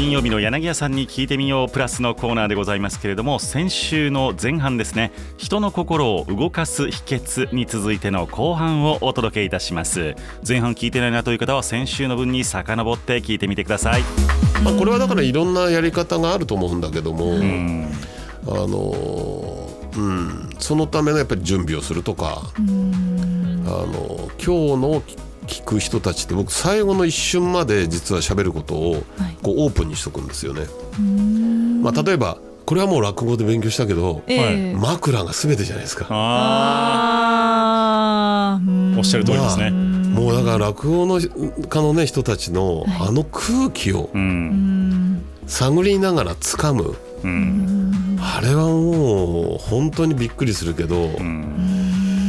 金曜日の柳谷さんに聞いてみようプラスのコーナーでございますけれども先週の前半ですね人の心を動かす秘訣に続いての後半をお届けいたします。前半聞いてないなという方は先週の分に遡って聞いてみてください。まあ、これはだからいろんなやり方があると思うんだけども、うん。あのうん、そのためのやっぱり準備をするとか、あの今日の聞く人たちって僕最後の一瞬まで実は喋ることをこうオープンにしとくんですよね。まあ、例えばこれはもう落語で勉強したけど、ええ。枕が全てじゃないですか。あおっしゃる通りですね、もうだから落語の家のね人たちのあの空気をうん。探りながら掴む。うん。あれはもう本当にびっくりするけど、うん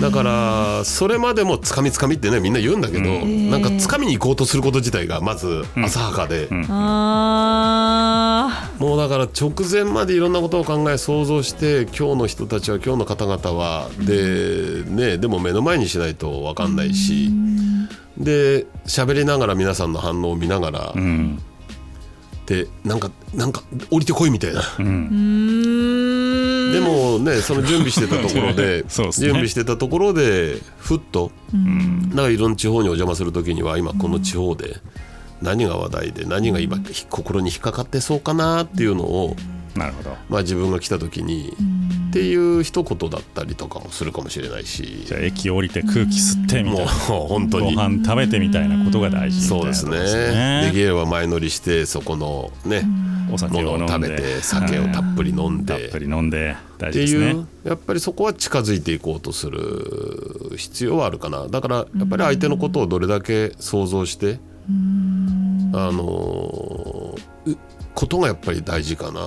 だからそれまでもつかみつかみってねみんな言うんだけど、うん。なんかつかみに行こうとすること自体がまず浅はかで、うん。あもうだから直前までいろんなことを考え想像して今日の人たちは今日の方々はでねでも目の前にしないと分かんないしで喋りながら皆さんの反応を見ながら、うん。でなんかなんか降りてこいみたいな。でもねその準備してたところで ね。準備してたところでふっとうん。だからいろんな地方にお邪魔する時には今この地方で何が話題で何が今心に引っかかってそうかなっていうのを、なるほど。まあ、自分が来た時にっていう一言だったりとかもするかもしれないしじゃあ駅降りて空気吸ってみたもいうな本当に。ご飯食べてみたいなことが大事みたいなそうですね。できれば前乗りしてそこのねお酒ものを食べて酒をたっぷり飲んで。たっぷり飲んで大って事ですね。いうやっぱりそこは近づいていこうとする必要はあるかな。だからやっぱり相手のことをどれだけ想像してあのうことがやっぱり大事かな。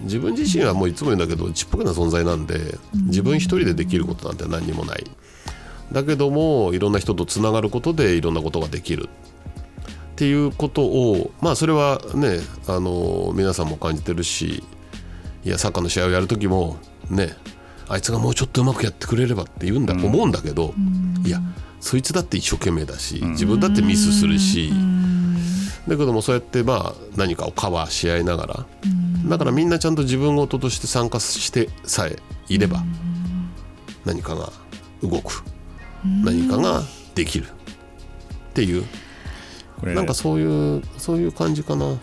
自分自身はもういつも言うんだけどちっぽけな存在なんで自分一人でできることなんて何にもない。だけどもいろんな人とつながることでいろんなことができるっていうことをまあそれはねあの皆さんも感じてるしいやサッカーの試合をやる時もねあいつがもうちょっとうまくやってくれればって言うんだ、思うんだけどいやそいつだって一生懸命だし自分だってミスするし。だけどもそうやってまあ何かをカバーし合いながらだからみんなちゃんと自分事として参加してさえいれば何かが動く。何かができる。っていうなんかそういうそういう感じかな。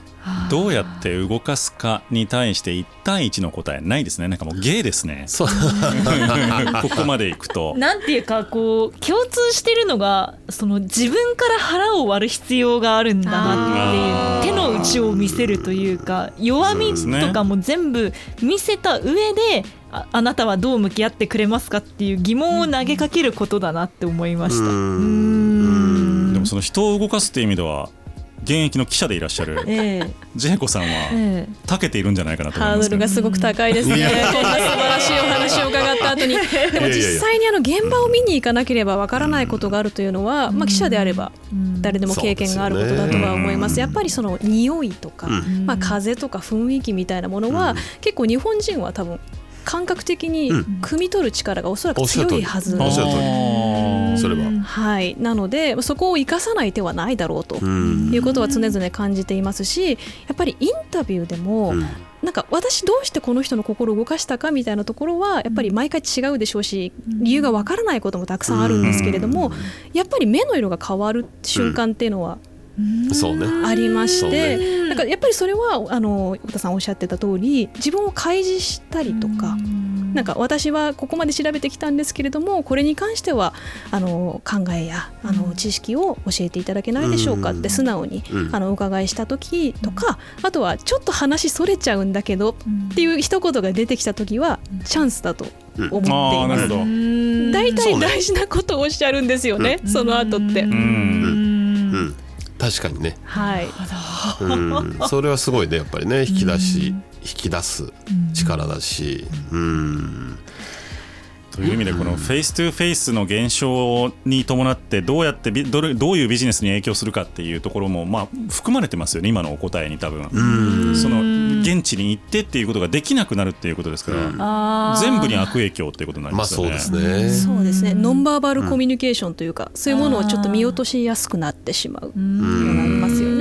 どうやって動かすかに対して1対1の答えないですね。なんかもうゲーですね。そう。ここまでいくと。なんていうかこう共通してるのがその自分から腹を割る必要があるんだなっていう手の内を見せるというか弱みとかも全部見せた上でああなたはどう向き合ってくれますかっていう疑問を投げかけることだなって思いました。ううん。でもその人を動かすっていう意味では現役の記者でいらっしゃる ええ。ジェイコさんはええ。長けているんじゃないかなと思いハーます。けどドルがすごく高いですね。こんな素晴らしいお話を伺った後に。でも実際にあの現場を見に行かなければわからないことがあるというのは、まあ記者であれば誰でも経験があることだとは思います。やっぱりその匂いとか、うん。まあ風とか雰囲気みたいなものは、うん。結構日本人は多分感覚的にうん。汲み取る力がおそらく強いはず。それは。はい、なのでそこを生かさない手はないだろうとうん。いうことは常々感じていますしやっぱりインタビューでも、うん。なんか私どうしてこの人の心を動かしたかみたいなところはやっぱり毎回違うでしょうし理由がわからないこともたくさんあるんですけれどもやっぱり目の色が変わる瞬間っていうのはありまして、ね。なんかやっぱりそれはあの太田さんおっしゃってた通り自分を開示したりとか。なんか私はここまで調べてきたんですけれどもこれに関してはあの考えやあの知識を教えていただけないでしょうかって素直にうん。あのお伺いした時とかあとはちょっと話それちゃうんだけどっていう一言が出てきた時はチャンスだと思っています。大体大事なことをおっしゃるんですよね、その後って。うん。うん。確かにね、はい、うん、それはすごいねやっぱりね引き出し。引き出す力だしうん。という意味でこの face to face の減少に伴ってどうやってどれどういうビジネスに影響するかっていうところもまあ含まれてますよね今のお答えに多分。その現地に行ってっていうことができなくなるっていうことですから全部に悪影響っていうことになりますよね。まあそうですね。そうですね。ノンバーバルコミュニケーションというか、そういうものをちょっと見落としやすくなってしまうようになりますよね。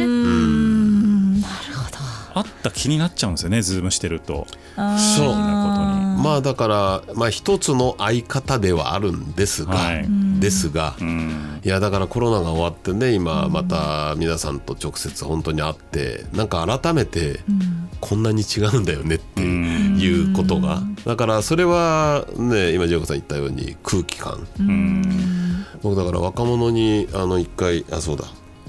あった気になっちゃうんですよねズームしてると。そう。なまあだから、まあ、一つの相方ではあるんですが、はい。ですが、いやだからコロナが終わってね今また皆さんと直接本当に会ってなんか改めてこんなに違うんだよねっていうことが。だからそれはね今ジェイコさん言ったように空気感。うん。僕だから若者にあの一回あそうだ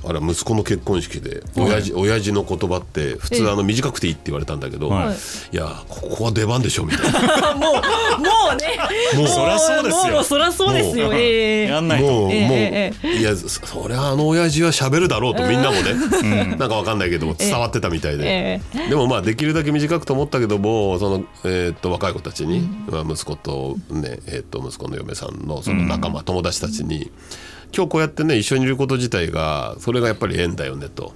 あれは息子の結婚式で親父親父の言葉って普通あの短くていいって言われたんだけど、はい。い、やここは出番でしょみたいな。もうもうね。もう。そりゃそうですよ。もうそりゃそうですよ。もう。ええ。やんないと。もう、ええもう、えいやそそりゃあの親父は喋るだろうとみんなもね、なんかわかんないけども伝わってたみたいで、ええ。でもまあできるだけ短くと思ったけどもその、えーっと若い子たちに、まあ、息子とね、えーっと息子の嫁さんのその仲間、友達たちに今日こうやってね一緒にいること自体がそれがやっぱり縁だよねと。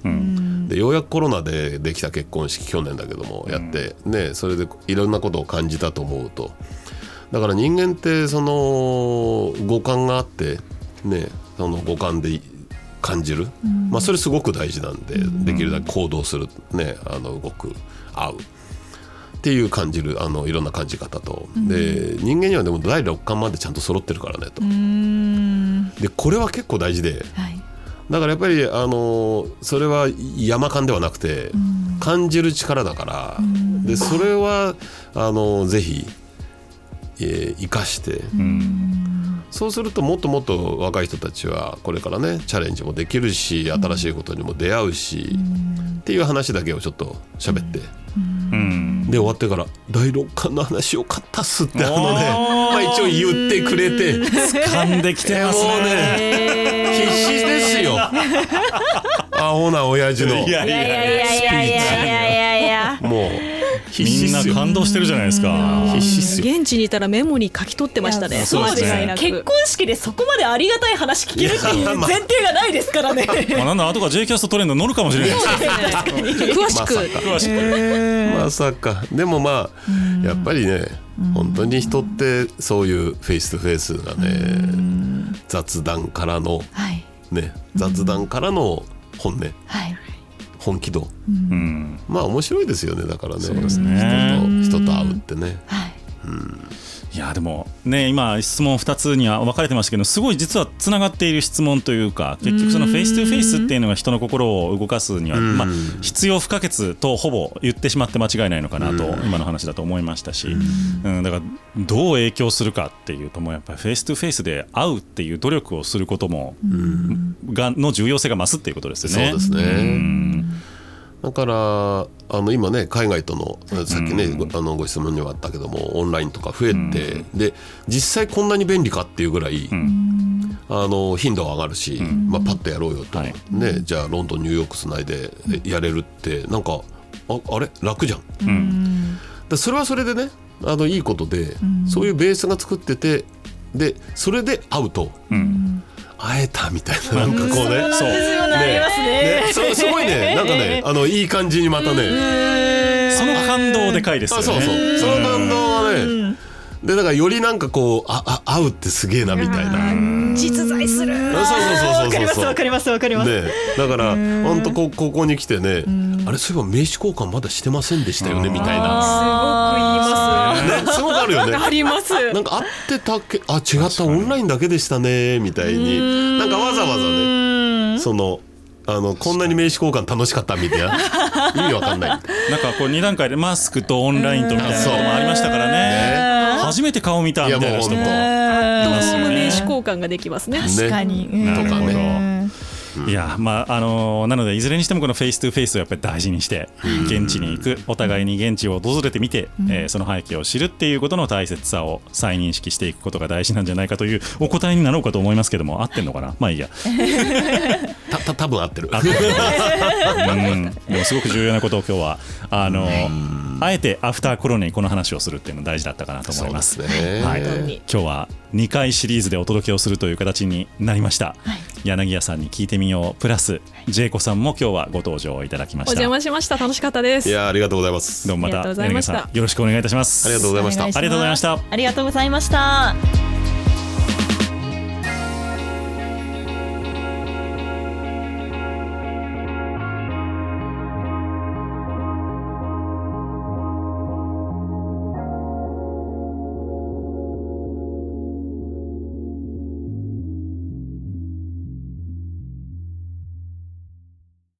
でようやくコロナでできた結婚式去年だけどもやって、ねそれでいろんなことを感じたと思うと。だから人間ってその五感があってねその五感で感じる、まあ、それすごく大事なんで、できるだけ行動する、ね、あの動く会う。っていう感じるあのいろんな感じ方と、で人間にはでも第六感までちゃんと揃ってるからねと、でこれは結構大事ではい。だからやっぱりあのそれは山感ではなくて、感じる力だから、でそれはあのぜひ、えー生かして、そうするともっともっと若い人たちはこれからねチャレンジもできるし新しいことにも出会うし、っていう話だけをちょっと喋って、うんで終わってから「第六感の話よかったっす」ってあのね、まあ、一応言ってくれて 噛んできてますもうねね必死ですよ。アホな親父のいやいやみんな感動してるじゃないですか。必死っすよ。現地にいたらメモに書き取ってましたね。そうですね。間違いなく。結婚式でそこまでありがたい話聞けるっていう前提がないですからね。まあなんだ後から J キャストトレンド乗るかもしれない。です詳しく、詳しく。まさか。でもまあやっぱりね本当に人ってそういうフェイス2フェイスがね雑談からのはい。ね雑談からの本音。はい本気度。うん。まあ面白いですよねだからね。そうですね。人と人と会うってね。はい。いやでもね今質問2つには分かれてましたけどすごい実はつながっている質問というか結局その face to face っていうのが人の心を動かすには、うん。まあ、必要不可欠とほぼ言ってしまって間違いないのかなと今の話だと思いましたし、うん、だからどう影響するかっていうともうやっぱり face to face で会うっていう努力をすることも、がの重要性が増すっていうことですよね。だからあの今ね海外とのさっきね、ごあのご質問にはあったけどもオンラインとか増えて、で実際こんなに便利かっていうぐらい、あの頻度は上がるし、まあ、パッとやろうよと、はい。ね、じゃあロンドンニューヨークつないでえやれるってなんかああれ？楽じゃん。うん。でそれはそれでねあのいいことで、そういうベースが作っててでそれで会うと。うん会えたみたいな。なんかこうね、そう。ねね。ね、すすごいね。なんかねあのいい感じにまたね、その感動でかいですよね。あそうそう。その感動はね、でだからよりなんかこうああ会うってすげえなみたいな。実在する。あそうそうそうそうわかりますそうわかりますわかります。ね、だから本当こここに来てね、あれそういえば名刺交換まだしてませんでしたよねみたいな、すごく言いますね、すごくあるよね。あります。なんか会ってたっけあ違った。オンラインだけでしたねみたいに。なんかわざわざね。そのあのこんなに名刺交換楽しかったみたいな。意味わかんない。なんかこう2段階でマスクとオンラインとみたいなこともありましたからね。初めて顔見たみたいな人もいますよ名ね。刺。交換ができますね。確かに、ね。とかねいやまああのーなのでいずれにしてもこの face to face をやっぱり大事にして現地に行くお互いに現地を訪れてみて、えーその背景を知るっていうことの大切さを再認識していくことが大事なんじゃないかというお答えになろうかと思いますけども合ってんのかな？まあいいや。たた多分合ってる。うん。でもすごく重要なことを今日はあのあえてアフターコロナにこの話をするっていうの大事だったかなと思います。すね。はい、今日は2回シリーズでお届けをするという形になりました、柳家さんに聞いてみよう。プラスジェイコさんも今日はご登場いただきまおした。邪魔しました。楽しかったです。いやありがとうございます。どうもまた。た柳家さんよろしくお願いいたします。ありがとうございました。ありがとうございました。ありがとうございました